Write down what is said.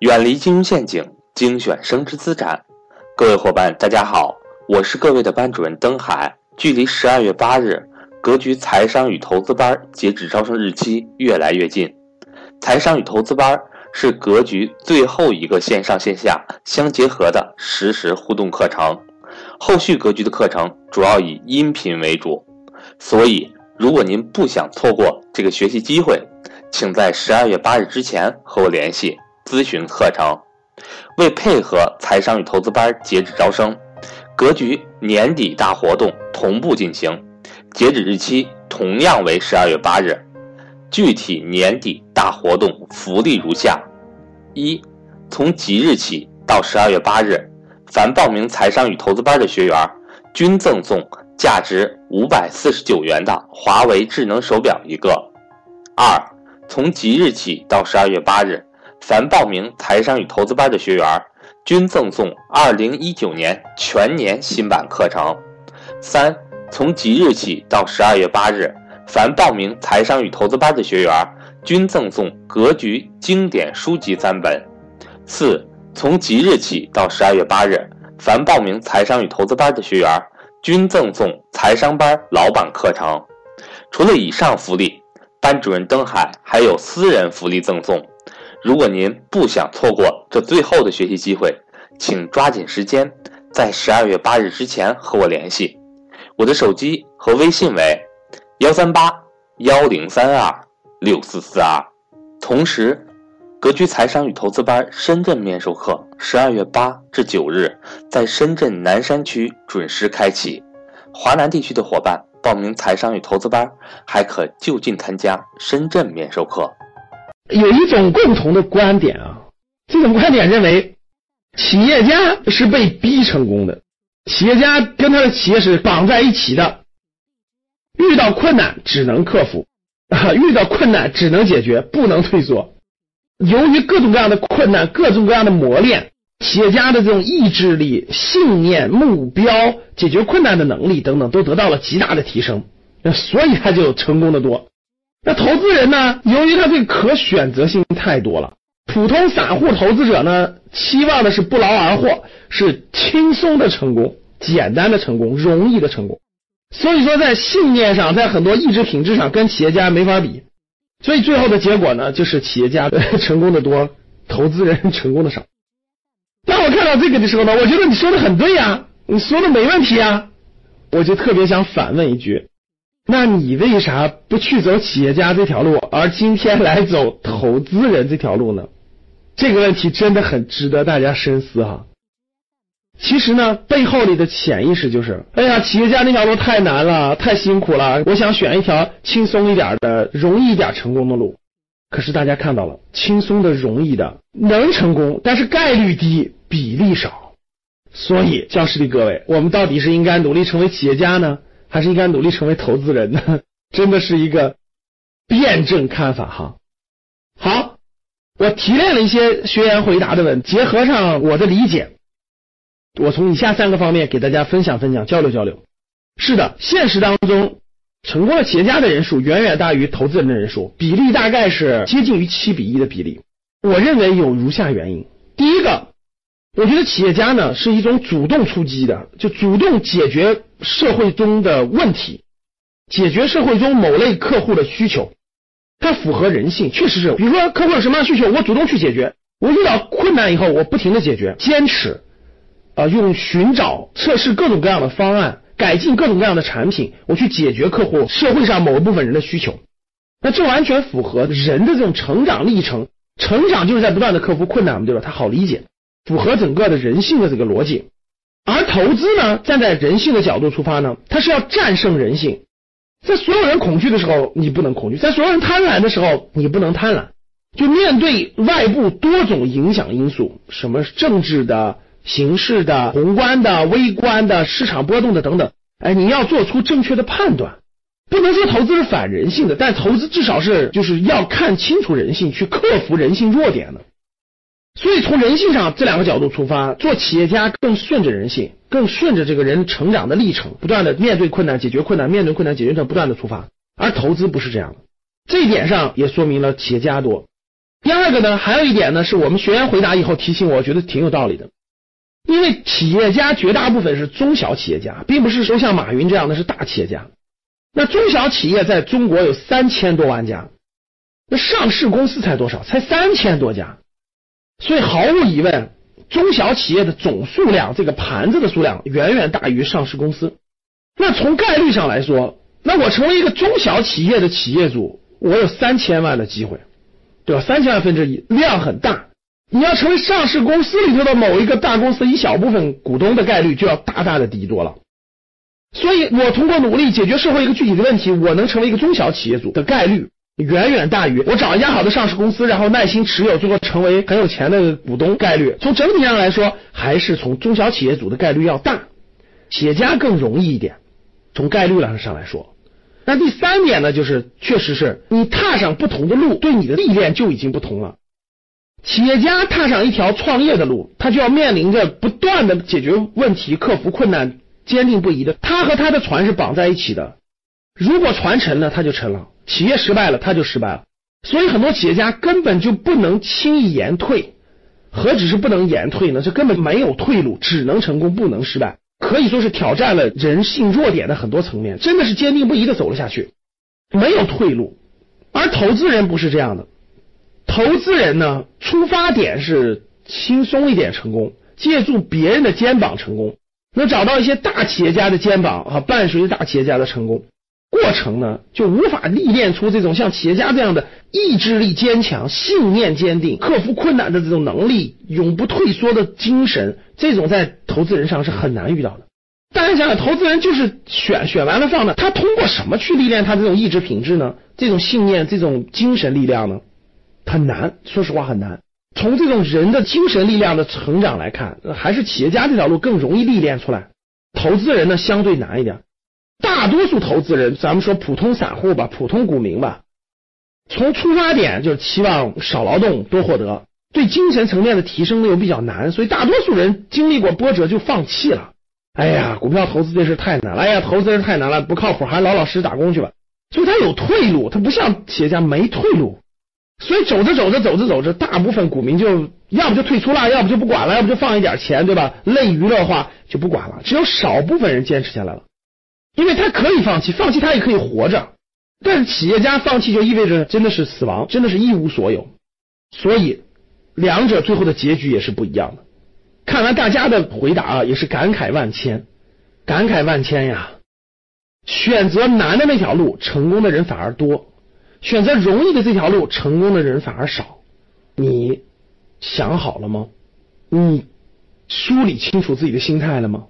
远离金融陷阱，精选升值资产。各位伙伴，大家好，我是各位的班主任登海。距离十二月八日格局财商与投资班截止招生日期越来越近。财商与投资班是格局最后一个线上线下相结合的实时互动课程。后续格局的课程主要以音频为主，所以如果您不想错过这个学习机会，请在十二月八日之前和我联系咨询课程。为配合财商与投资班截止招生，格局年底大活动同步进行，截止日期同样为十二月八日。具体年底大活动福利如下：一，从即日起到十二月八日，凡报名财商与投资班的学员，均赠送价值五百四十九元的华为智能手表一个。二，从即日起到十二月八日，凡报名财商与投资班的学员，均赠送二零一九年全年新版课程。三，从即日起到十二月八日，凡报名财商与投资班的学员，均赠送格局经典书籍三本。四，从即日起到十二月八日，凡报名财商与投资班的学员，均赠送财商班老版课程。除了以上福利，班主任登海还有私人福利赠送，如果您不想错过这最后的学习机会，请抓紧时间，在十二月八日之前和我联系。我的手机和微信为幺三八幺零三二六四四二。同时，格局财商与投资班深圳面授课十二月八至九日在深圳南山区准时开启，华南地区的伙伴。报名财商与投资班，还可就近参加深圳面授课。有一种共同的观点啊，这种观点认为，企业家是被逼成功的，企业家跟他的企业是绑在一起的，遇到困难只能克服，啊，遇到困难只能解决，不能退缩。由于各种各样的困难，各种各样的磨练。企业家的这种意志力、信念、目标、解决困难的能力等等，都得到了极大的提升，所以他就成功的多。那投资人呢？由于他这个可选择性太多了，普通散户投资者呢，期望的是不劳而获，是轻松的成功、简单的成功、容易的成功。所以说，在信念上，在很多意志品质上，跟企业家没法比。所以最后的结果呢，就是企业家 成功的多，投资人成功的少。当我看到这个的时候呢，我觉得你说的很对呀，你说的没问题啊，我就特别想反问一句，那你为啥不去走企业家这条路，而今天来走投资人这条路呢？这个问题真的很值得大家深思哈。其实呢，背后里的潜意识就是，哎呀，企业家那条路太难了，太辛苦了，我想选一条轻松一点的、容易一点成功的路。可是大家看到了，轻松的、容易的能成功，但是概率低。比例少，所以教室里各位，我们到底是应该努力成为企业家呢，还是应该努力成为投资人呢？真的是一个辩证看法哈。好，我提炼了一些学员回答的问，结合上我的理解，我从以下三个方面给大家分享分享，交流交流。是的，现实当中成功的企业家的人数远远大于投资人的人数，比例大概是接近于七比一的比例。我认为有如下原因，第一个。我觉得企业家呢是一种主动出击的，就主动解决社会中的问题，解决社会中某类客户的需求，它符合人性，确实是。比如说客户有什么样的需求，我主动去解决。我遇到困难以后，我不停的解决，坚持啊，用寻找、测试各种各样的方案，改进各种各样的产品，我去解决客户社会上某一部分人的需求。那这完全符合人的这种成长历程，成长就是在不断的克服困难嘛，对吧？它好理解。符合整个的人性的这个逻辑，而投资呢，站在人性的角度出发呢，它是要战胜人性。在所有人恐惧的时候，你不能恐惧；在所有人贪婪的时候，你不能贪婪。就面对外部多种影响因素，什么政治的、形势的、宏观的、微观的、市场波动的等等，哎，你要做出正确的判断。不能说投资是反人性的，但投资至少是就是要看清楚人性，去克服人性弱点的。所以从人性上这两个角度出发，做企业家更顺着人性，更顺着这个人成长的历程，不断的面对困难解决困难，面对困难解决困难，不断的出发。而投资不是这样的，这一点上也说明了企业家多。第二个呢，还有一点呢，是我们学员回答以后提醒我，我觉得挺有道理的。因为企业家绝大部分是中小企业家，并不是说像马云这样的是大企业家。那中小企业在中国有三千多万家，那上市公司才多少？才三千多家。所以毫无疑问，中小企业的总数量，这个盘子的数量远远大于上市公司。那从概率上来说，那我成为一个中小企业的企业主，我有三千万的机会，对吧？三千万分之一，量很大。你要成为上市公司里头的某一个大公司一小部分股东的概率就要大大的低多了。所以我通过努力解决社会一个具体的问题，我能成为一个中小企业主的概率远远大于我找一家好的上市公司，然后耐心持有，最后成为很有钱的股东概率。从整体上来说，还是从中小企业组的概率要大，企业家更容易一点。从概率上上来说，那第三点呢，就是确实是你踏上不同的路，对你的历练就已经不同了。企业家踏上一条创业的路，他就要面临着不断的解决问题、克服困难、坚定不移的。他和他的船是绑在一起的。如果船沉了，他就沉了；企业失败了，他就失败了。所以很多企业家根本就不能轻易言退。何止是不能言退呢？这根本没有退路，只能成功，不能失败。可以说是挑战了人性弱点的很多层面，真的是坚定不移的走了下去，没有退路。而投资人不是这样的。投资人呢，出发点是轻松一点成功，借助别人的肩膀成功，能找到一些大企业家的肩膀啊，伴随着大企业家的成功过程呢，就无法历练出这种像企业家这样的意志力坚强、信念坚定、克服困难的这种能力、永不退缩的精神，这种在投资人上是很难遇到的。大家想想，投资人就是选选完了放的，他通过什么去历练他这种意志品质呢？这种信念、这种精神力量呢？很难，说实话很难。从这种人的精神力量的成长来看，还是企业家这条路更容易历练出来。投资人呢，相对难一点。大多数投资人，咱们说普通散户吧，普通股民吧，从出发点就是期望少劳动多获得，对精神层面的提升呢又比较难，所以大多数人经历过波折就放弃了。哎呀，股票投资这事太难了，哎呀，投资人太难了，不靠谱，还老老实实打工去吧。所以他有退路，他不像企业家没退路。所以走着走着走着走着，大部分股民就要不就退出了，要不就不管了，要不就放一点钱，对吧？累娱乐化就不管了。只有少部分人坚持下来了，因为他可以放弃，放弃他也可以活着。但是企业家放弃就意味着真的是死亡，真的是一无所有。所以两者最后的结局也是不一样的。看完大家的回答啊，也是感慨万千，感慨万千呀！选择难的那条路，成功的人反而多。选择容易的这条路，成功的人反而少。你想好了吗？你梳理清楚自己的心态了吗？